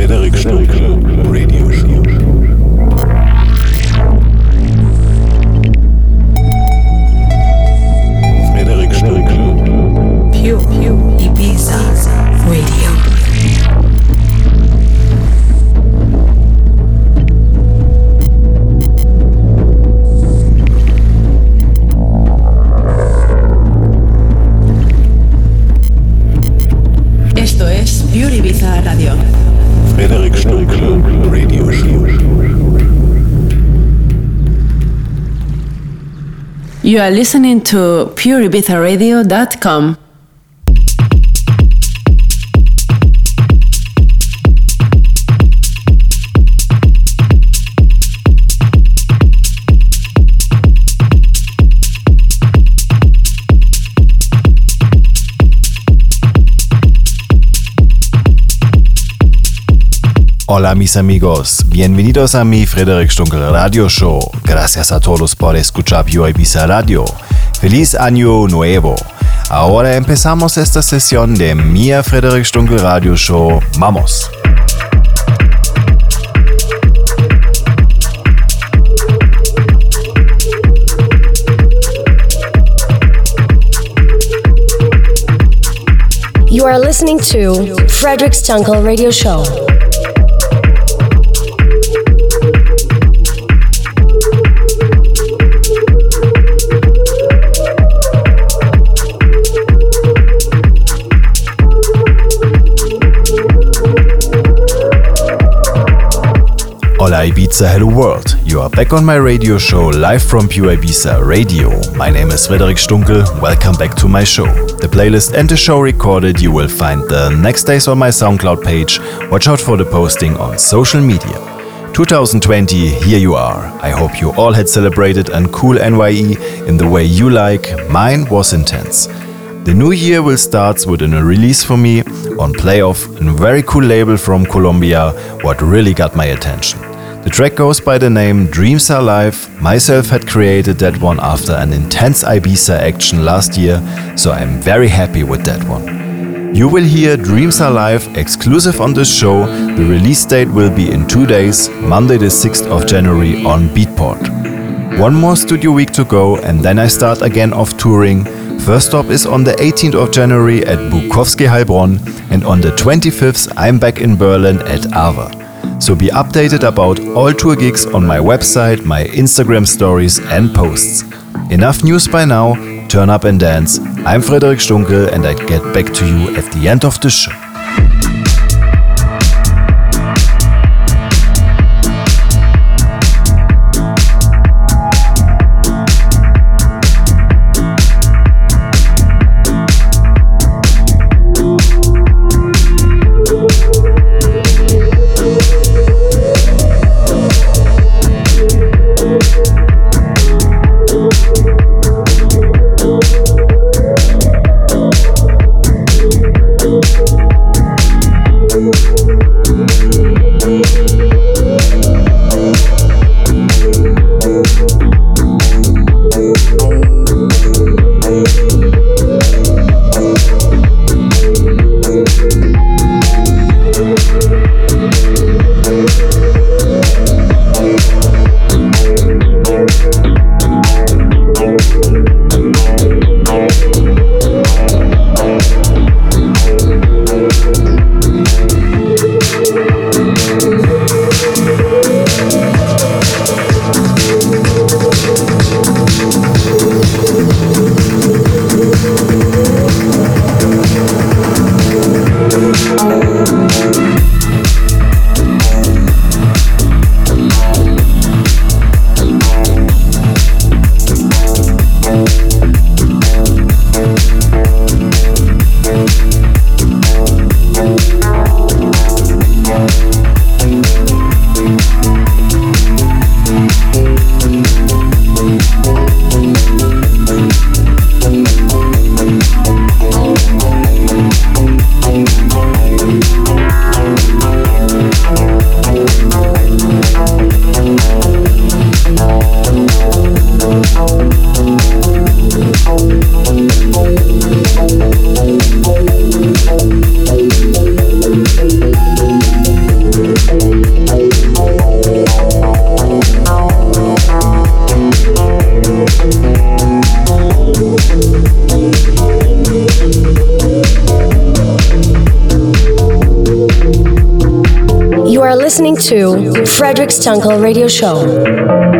Frederic Stunkel You are listening to pureibizaradio.com. Hola mis amigos, bienvenidos a mi Frederick Stunkel Radio Show. Gracias a todos por escuchar Pure Ibiza Radio. Feliz año nuevo. Ahora empezamos esta sesión de mi Frederick Stunkel Radio Show. Vamos. You are listening to Frederick Stunkel Radio Show. Hola Ibiza, hello world. You are back on my radio show live from Pure Ibiza Radio. My name is Frederic Stunkel. Welcome back to my show. The playlist and the show recorded you will find the next days on my SoundCloud page. Watch out for the posting on social media. 2020, here you are. I hope you all had celebrated and cool NYE in the way you like. Mine was intense. The new year will start with a release for me on Playoff, a very cool label from Colombia, what really got my attention. The track goes by the name Dreams Are Live. Myself had created that one after an intense Ibiza action last year, so I'm very happy with that one. You will hear Dreams Are Live exclusive on this show. The release date will be in two days, Monday the 6th of January on Beatport. One more studio week to go, and then I start again off touring. First stop is on the 18th of January at Bukowski Heilbronn, and on the 25th, I'm back in Berlin at Ava. So be updated about all tour gigs on my website, my Instagram stories, and posts. Enough news by now, turn up and dance. I'm Frederic Stunkel, and I get back to you at the end of the show. Frederic Radio Show.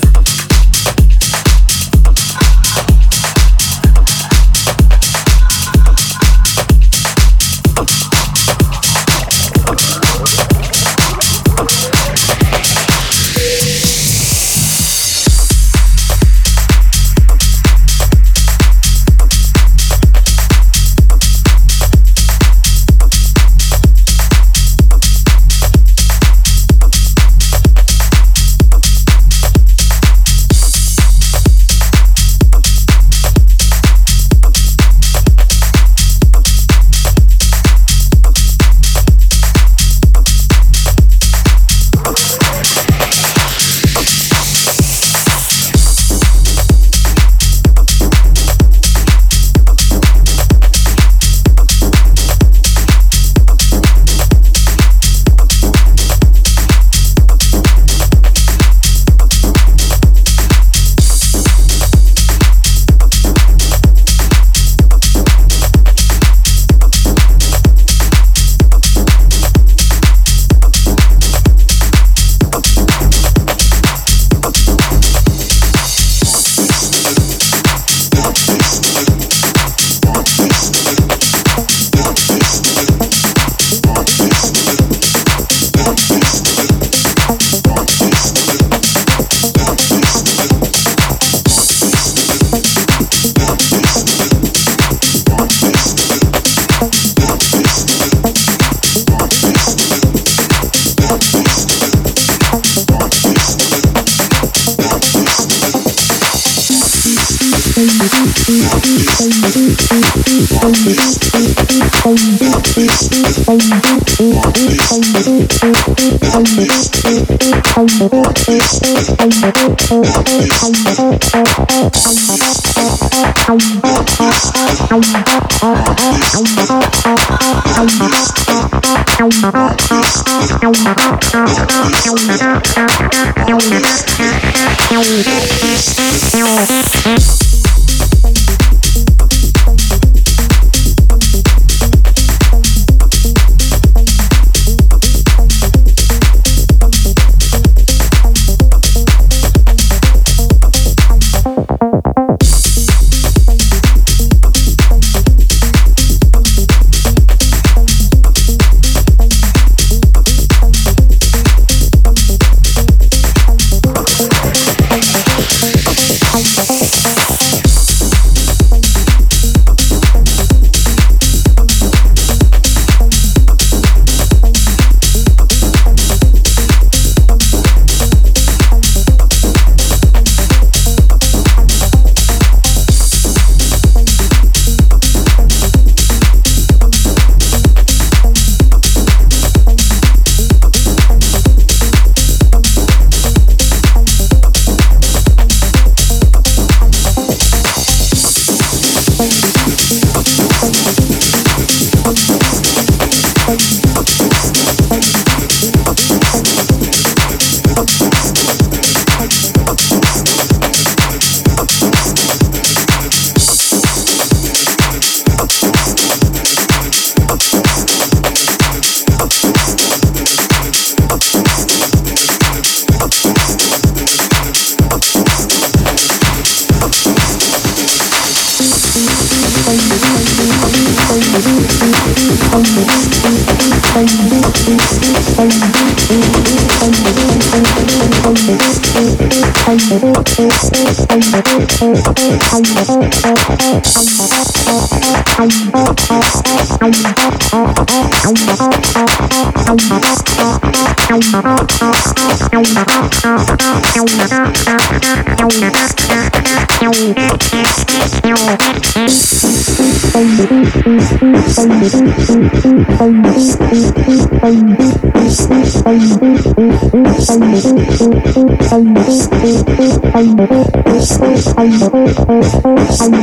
よし。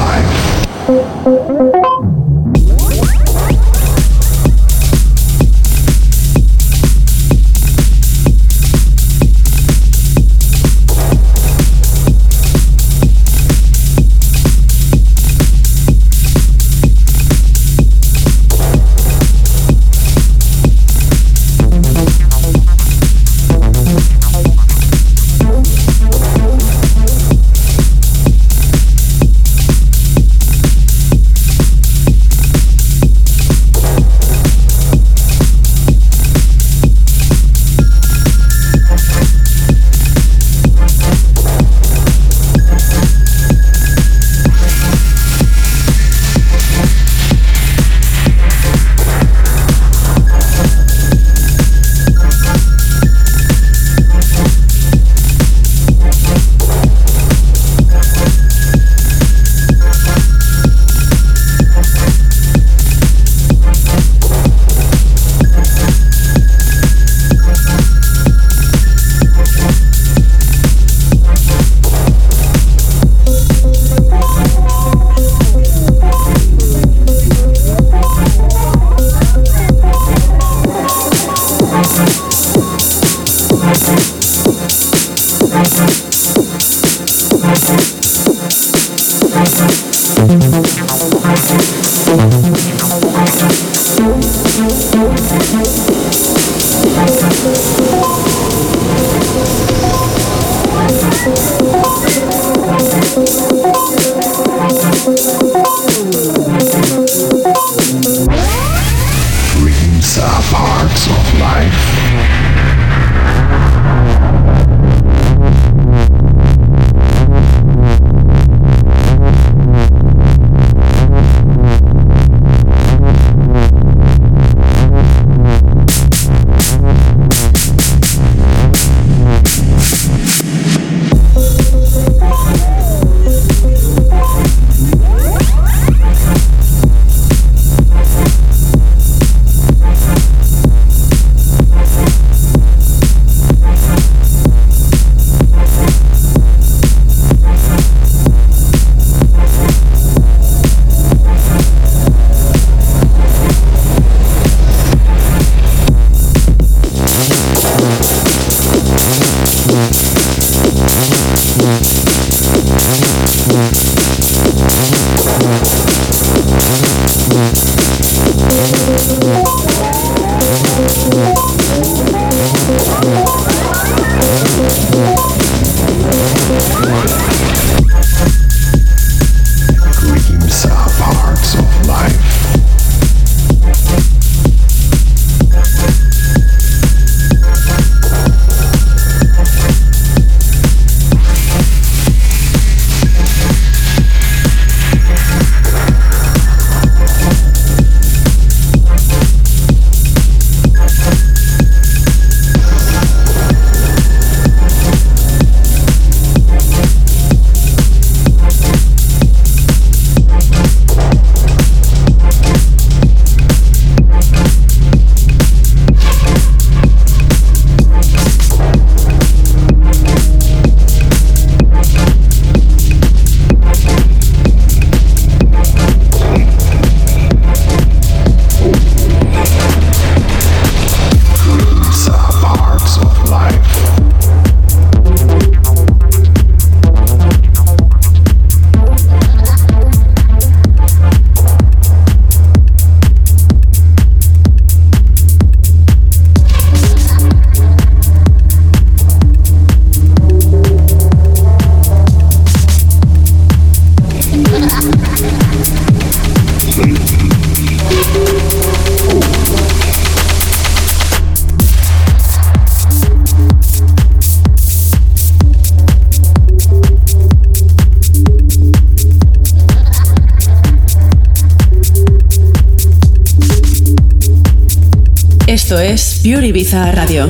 life. Ibiza Radio.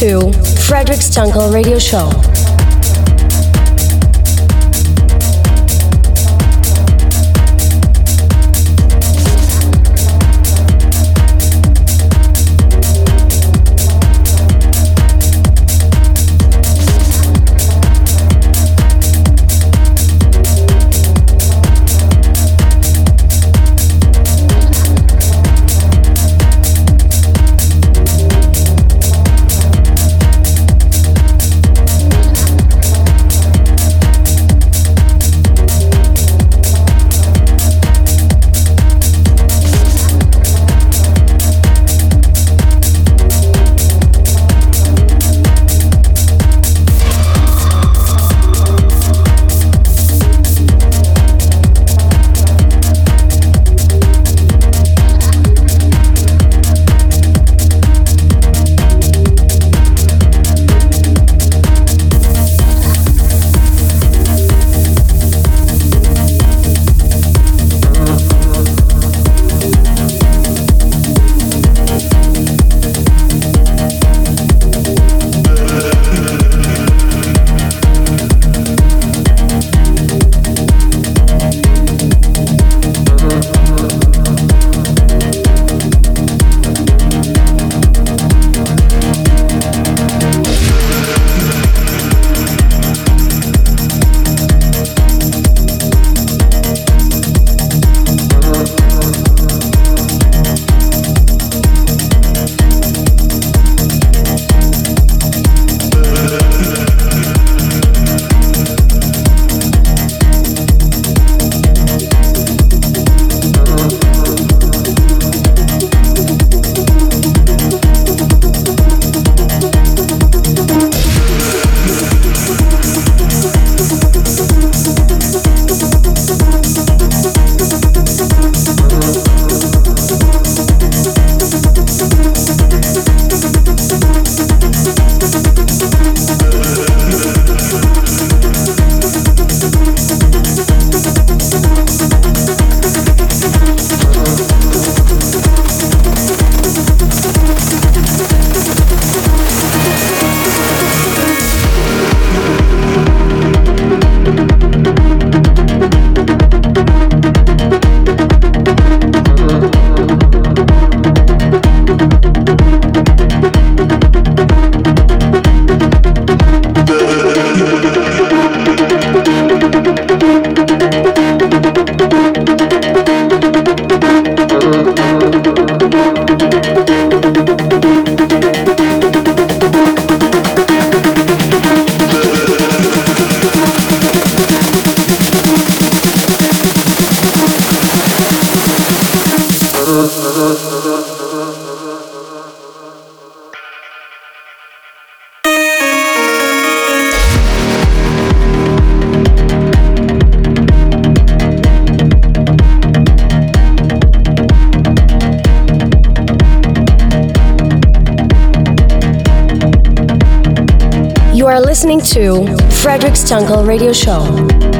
To Frederic Stunkel Radio Show. To Frederic Stunkel Radio Show.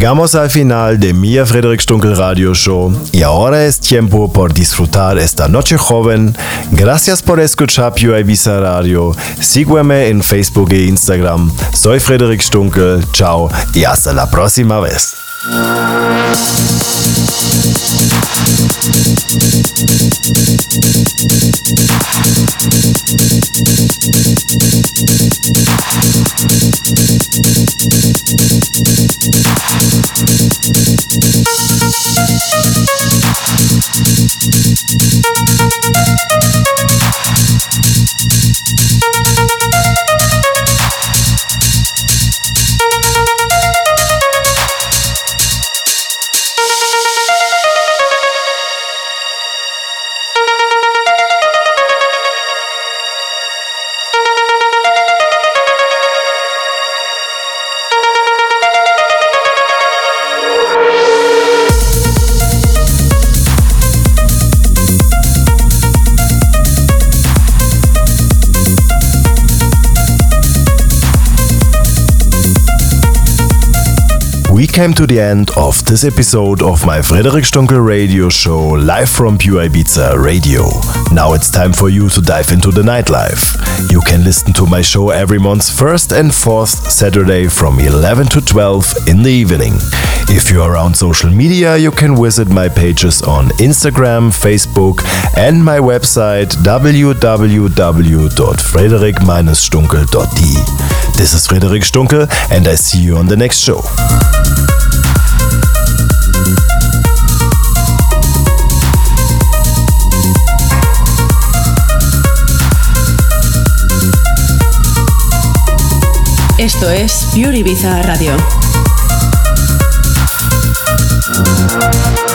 Llegamos al final de mi Frederick Stunkel Radio Show y ahora es tiempo por disfrutar esta noche joven. Gracias por escuchar Pure Ibiza Radio. Sígueme en Facebook e Instagram. Soy Frederick Stunkel. Chao y hasta la próxima vez. Came to the end of this episode of my Frederic Stunkel radio show live from Pure Ibiza Radio. Now it's time for you to dive into the nightlife. You can listen to my show every month's first and fourth Saturday from 11 to 12 in the evening. If you're around social media, you can visit my pages on Instagram, Facebook, and my website www.frederic-stunkel.de. This is Frederic Stunkel, and I see you on the next show. Esto es Pure Ibiza Radio.